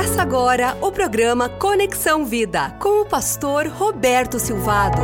Começa agora o programa Conexão Vida com o pastor Roberto Silvado.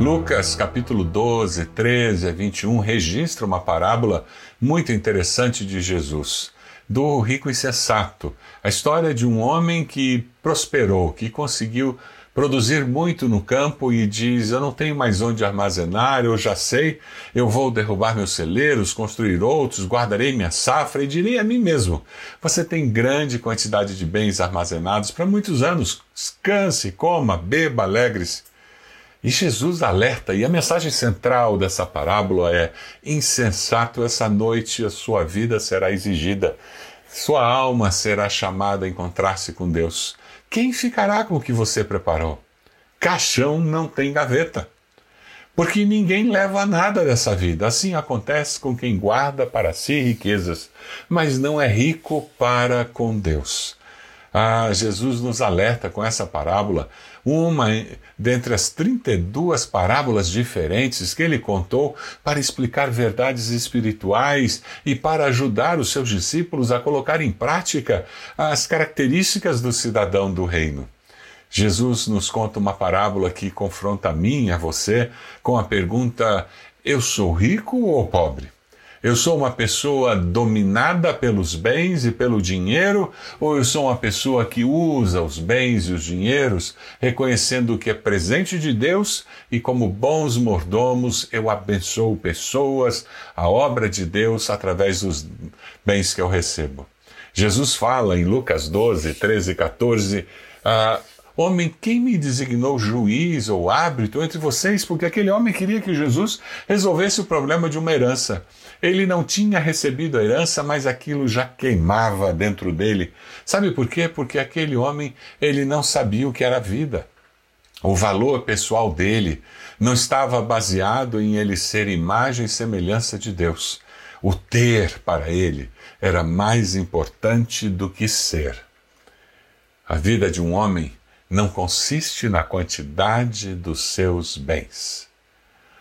Lucas capítulo 12, 13 a 21 registra uma parábola muito interessante de Jesus, do rico insensato. A história de um homem que prosperou, que conseguiu produzir muito no campo e diz: Eu não tenho mais onde armazenar, eu já sei, eu vou derrubar meus celeiros, construir outros, guardarei minha safra e direi a mim mesmo: Você tem grande quantidade de bens armazenados para muitos anos, descanse, coma, beba, alegres. E Jesus alerta, e a mensagem central dessa parábola é: insensato, essa noite a sua vida será exigida, sua alma será chamada a encontrar-se com Deus. Quem ficará com o que você preparou? Caixão não tem gaveta. Porque ninguém leva nada dessa vida. Assim acontece com quem guarda para si riquezas, mas não é rico para com Deus. Ah, Jesus nos alerta com essa parábola, uma dentre as 32 parábolas diferentes que ele contou para explicar verdades espirituais e para ajudar os seus discípulos a colocar em prática as características do cidadão do reino. Jesus nos conta uma parábola que confronta a mim e a você com a pergunta: eu sou rico ou pobre? Eu sou uma pessoa dominada pelos bens e pelo dinheiro, ou eu sou uma pessoa que usa os bens e os dinheiros, reconhecendo que é presente de Deus e, como bons mordomos, eu abençoo pessoas, a obra de Deus, através dos bens que eu recebo? Jesus fala em Lucas 12, 13 e 14. Ah, Homem, quem me designou juiz ou árbitro entre vocês? Porque aquele homem queria que Jesus resolvesse o problema de uma herança. Ele não tinha recebido a herança, mas aquilo já queimava dentro dele. Sabe por quê? Porque aquele homem, ele não sabia o que era vida. O valor pessoal dele não estava baseado em ele ser imagem e semelhança de Deus. O ter para ele era mais importante do que ser. A vida de um homem não consiste na quantidade dos seus bens.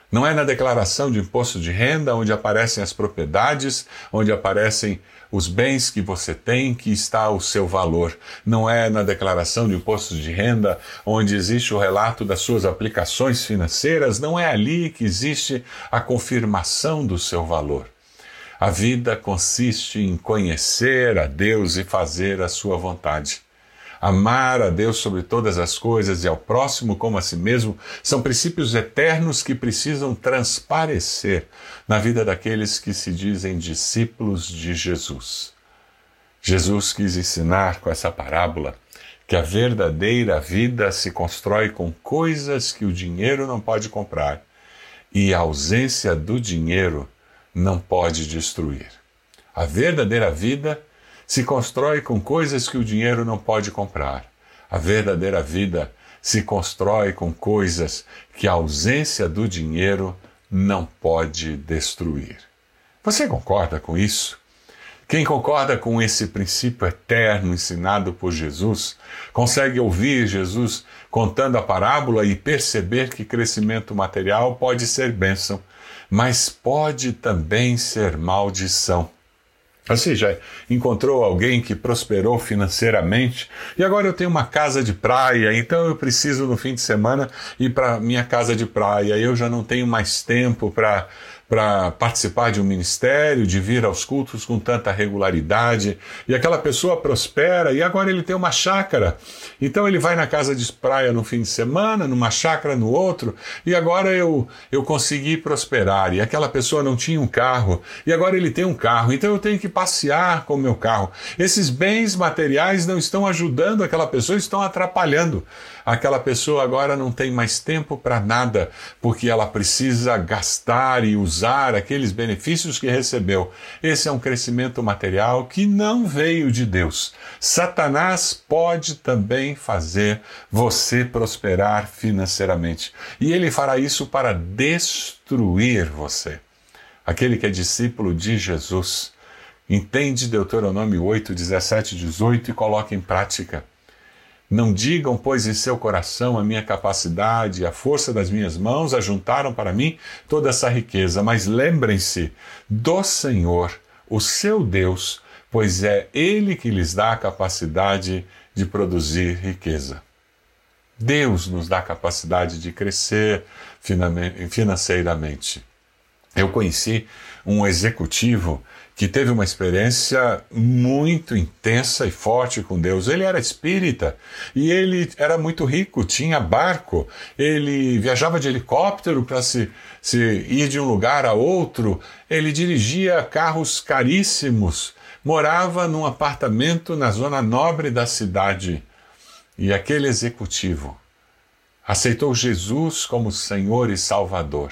Não é na declaração de imposto de renda onde aparecem as propriedades, onde aparecem os bens que você tem que está o seu valor. Não é na declaração de imposto de renda onde existe o relato das suas aplicações financeiras, não é ali que existe a confirmação do seu valor. A vida consiste em conhecer a Deus e fazer a sua vontade. Amar a Deus sobre todas as coisas e ao próximo como a si mesmo são princípios eternos que precisam transparecer na vida daqueles que se dizem discípulos de Jesus. Jesus quis ensinar com essa parábola que a verdadeira vida se constrói com coisas que o dinheiro não pode comprar e a ausência do dinheiro não pode destruir. A verdadeira vida se constrói com coisas que o dinheiro não pode comprar. A verdadeira vida se constrói com coisas que a ausência do dinheiro não pode destruir. Você concorda com isso? Quem concorda com esse princípio eterno ensinado por Jesus, consegue ouvir Jesus contando a parábola e perceber que crescimento material pode ser bênção, mas pode também ser maldição. Você já encontrou alguém que prosperou financeiramente e agora eu tenho uma casa de praia, então eu preciso no fim de semana ir para minha casa de praia. Eu já não tenho mais tempo para para participar de um ministério, de vir aos cultos com tanta regularidade, e aquela pessoa prospera e agora ele tem uma chácara. Então ele vai na casa de praia no fim de semana, numa chácara no outro, e agora eu eu consegui prosperar. E aquela pessoa não tinha um carro, e agora ele tem um carro. Então eu tenho que passear com o meu carro. Esses bens materiais não estão ajudando aquela pessoa, estão atrapalhando. Aquela pessoa agora não tem mais tempo para nada, porque ela precisa gastar e usar usar aqueles benefícios que recebeu. Esse é um crescimento material que não veio de Deus. Satanás pode também fazer você prosperar financeiramente. E ele fará isso para destruir você. Aquele que é discípulo de Jesus entende Deuteronômio 8, 17 e 18 e coloca em prática. Não digam, pois, em seu coração a minha capacidade a força das minhas mãos ajuntaram para mim toda essa riqueza, mas lembrem-se do Senhor, o seu Deus, pois é Ele que lhes dá a capacidade de produzir riqueza. Deus nos dá a capacidade de crescer financeiramente. Eu conheci um executivo que teve uma experiência muito intensa e forte com Deus. Ele era espírita e ele era muito rico, tinha barco, ele viajava de helicóptero para se, se ir de um lugar a outro, ele dirigia carros caríssimos, morava num apartamento na zona nobre da cidade. E aquele executivo aceitou Jesus como Senhor e Salvador.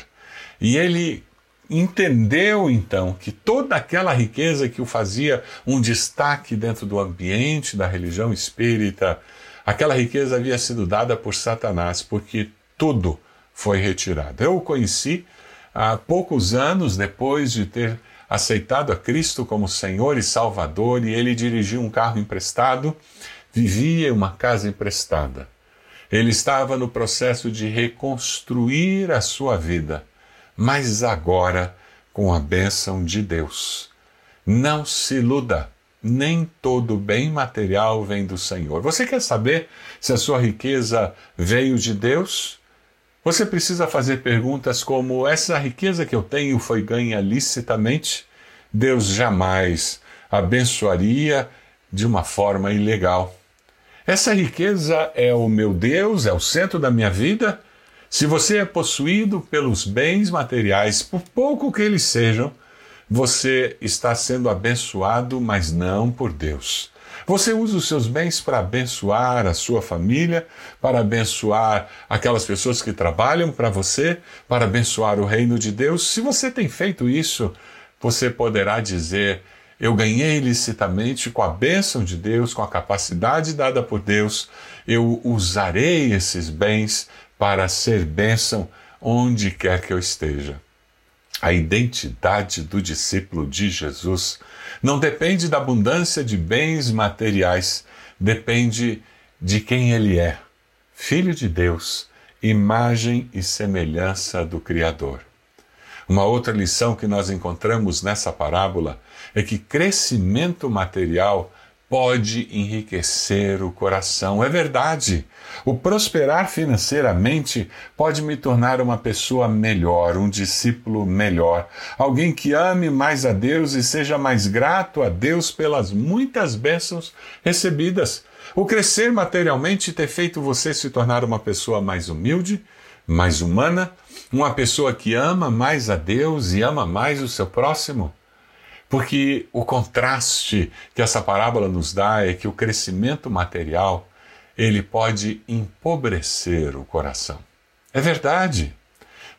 E ele entendeu então que toda aquela riqueza que o fazia um destaque dentro do ambiente da religião espírita, aquela riqueza havia sido dada por Satanás, porque tudo foi retirado. Eu o conheci há poucos anos depois de ter aceitado a Cristo como Senhor e Salvador, e ele dirigia um carro emprestado, vivia em uma casa emprestada. Ele estava no processo de reconstruir a sua vida mas agora com a bênção de Deus. Não se iluda, nem todo bem material vem do Senhor. Você quer saber se a sua riqueza veio de Deus? Você precisa fazer perguntas como: essa riqueza que eu tenho foi ganha licitamente? Deus jamais abençoaria de uma forma ilegal. Essa riqueza é o meu Deus, é o centro da minha vida? Se você é possuído pelos bens materiais, por pouco que eles sejam, você está sendo abençoado, mas não por Deus. Você usa os seus bens para abençoar a sua família, para abençoar aquelas pessoas que trabalham para você, para abençoar o reino de Deus. Se você tem feito isso, você poderá dizer: Eu ganhei licitamente com a bênção de Deus, com a capacidade dada por Deus, eu usarei esses bens para ser bênção onde quer que eu esteja. A identidade do discípulo de Jesus não depende da abundância de bens materiais, depende de quem ele é. Filho de Deus, imagem e semelhança do Criador. Uma outra lição que nós encontramos nessa parábola é que crescimento material pode enriquecer o coração. É verdade. O prosperar financeiramente pode me tornar uma pessoa melhor, um discípulo melhor, alguém que ame mais a Deus e seja mais grato a Deus pelas muitas bênçãos recebidas. O crescer materialmente ter feito você se tornar uma pessoa mais humilde, mais humana, uma pessoa que ama mais a Deus e ama mais o seu próximo. Porque o contraste que essa parábola nos dá é que o crescimento material ele pode empobrecer o coração. É verdade.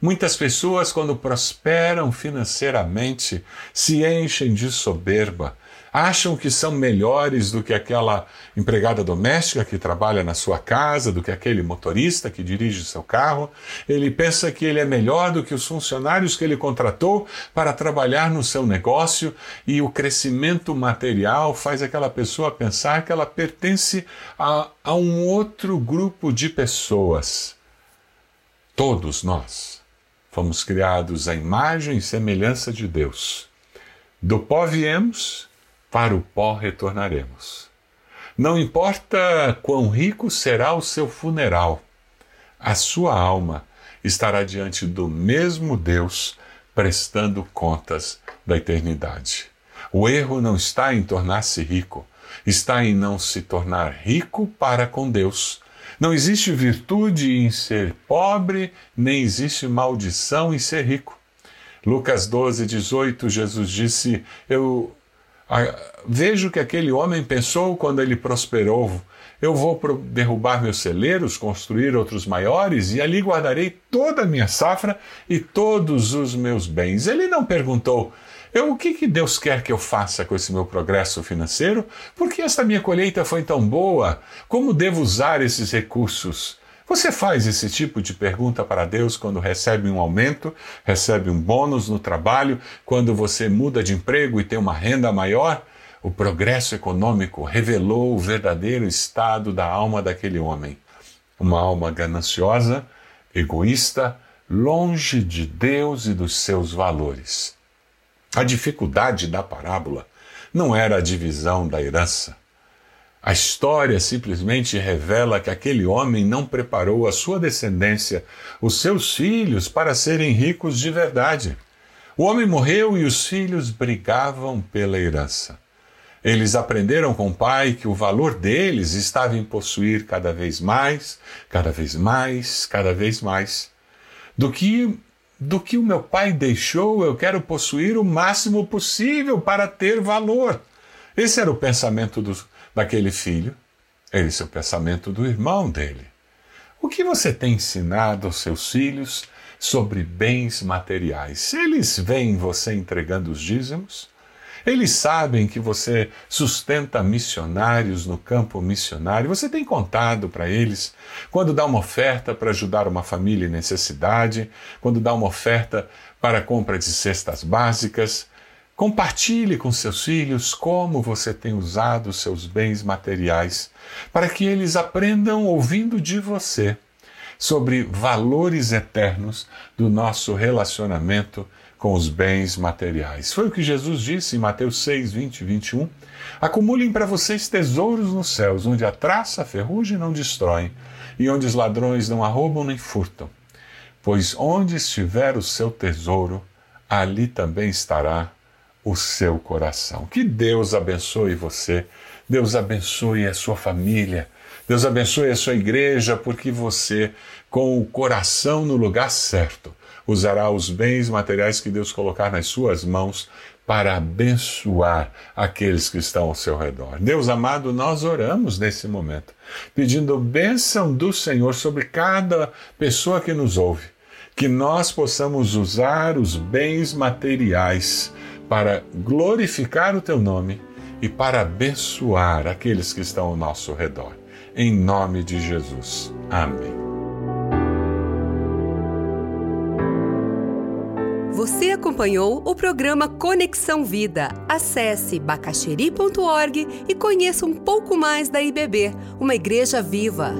Muitas pessoas, quando prosperam financeiramente, se enchem de soberba, acham que são melhores do que aquela empregada doméstica que trabalha na sua casa, do que aquele motorista que dirige seu carro. Ele pensa que ele é melhor do que os funcionários que ele contratou para trabalhar no seu negócio e o crescimento material faz aquela pessoa pensar que ela pertence a, a um outro grupo de pessoas. Todos nós fomos criados à imagem e semelhança de Deus. Do pó viemos para o pó retornaremos. Não importa quão rico será o seu funeral, a sua alma estará diante do mesmo Deus prestando contas da eternidade. O erro não está em tornar-se rico, está em não se tornar rico para com Deus. Não existe virtude em ser pobre, nem existe maldição em ser rico. Lucas 12, 18, Jesus disse: Eu Vejo que aquele homem pensou quando ele prosperou: eu vou derrubar meus celeiros, construir outros maiores, e ali guardarei toda a minha safra e todos os meus bens. Ele não perguntou: eu, o que, que Deus quer que eu faça com esse meu progresso financeiro? Por que esta minha colheita foi tão boa? Como devo usar esses recursos? Você faz esse tipo de pergunta para Deus quando recebe um aumento, recebe um bônus no trabalho, quando você muda de emprego e tem uma renda maior? O progresso econômico revelou o verdadeiro estado da alma daquele homem. Uma alma gananciosa, egoísta, longe de Deus e dos seus valores. A dificuldade da parábola não era a divisão da herança. A história simplesmente revela que aquele homem não preparou a sua descendência, os seus filhos, para serem ricos de verdade. O homem morreu e os filhos brigavam pela herança. Eles aprenderam com o pai que o valor deles estava em possuir cada vez mais, cada vez mais, cada vez mais. Do que do que o meu pai deixou, eu quero possuir o máximo possível para ter valor. Esse era o pensamento do, daquele filho. Esse é o pensamento do irmão dele. O que você tem ensinado aos seus filhos sobre bens materiais? Eles veem você entregando os dízimos? Eles sabem que você sustenta missionários no campo missionário. Você tem contado para eles quando dá uma oferta para ajudar uma família em necessidade, quando dá uma oferta para a compra de cestas básicas. Compartilhe com seus filhos como você tem usado seus bens materiais, para que eles aprendam ouvindo de você sobre valores eternos do nosso relacionamento com os bens materiais. Foi o que Jesus disse em Mateus 6, 20 e 21. Acumulem para vocês tesouros nos céus, onde a traça, a ferrugem não destroem, e onde os ladrões não arrombam nem furtam. Pois onde estiver o seu tesouro, ali também estará o seu coração. Que Deus abençoe você, Deus abençoe a sua família, Deus abençoe a sua igreja, porque você, com o coração no lugar certo, usará os bens materiais que Deus colocar nas suas mãos para abençoar aqueles que estão ao seu redor. Deus amado, nós oramos nesse momento, pedindo bênção do Senhor sobre cada pessoa que nos ouve, que nós possamos usar os bens materiais para glorificar o teu nome e para abençoar aqueles que estão ao nosso redor. Em nome de Jesus. Amém. Você acompanhou o programa Conexão Vida. Acesse bacacheri.org e conheça um pouco mais da IBB, uma igreja viva.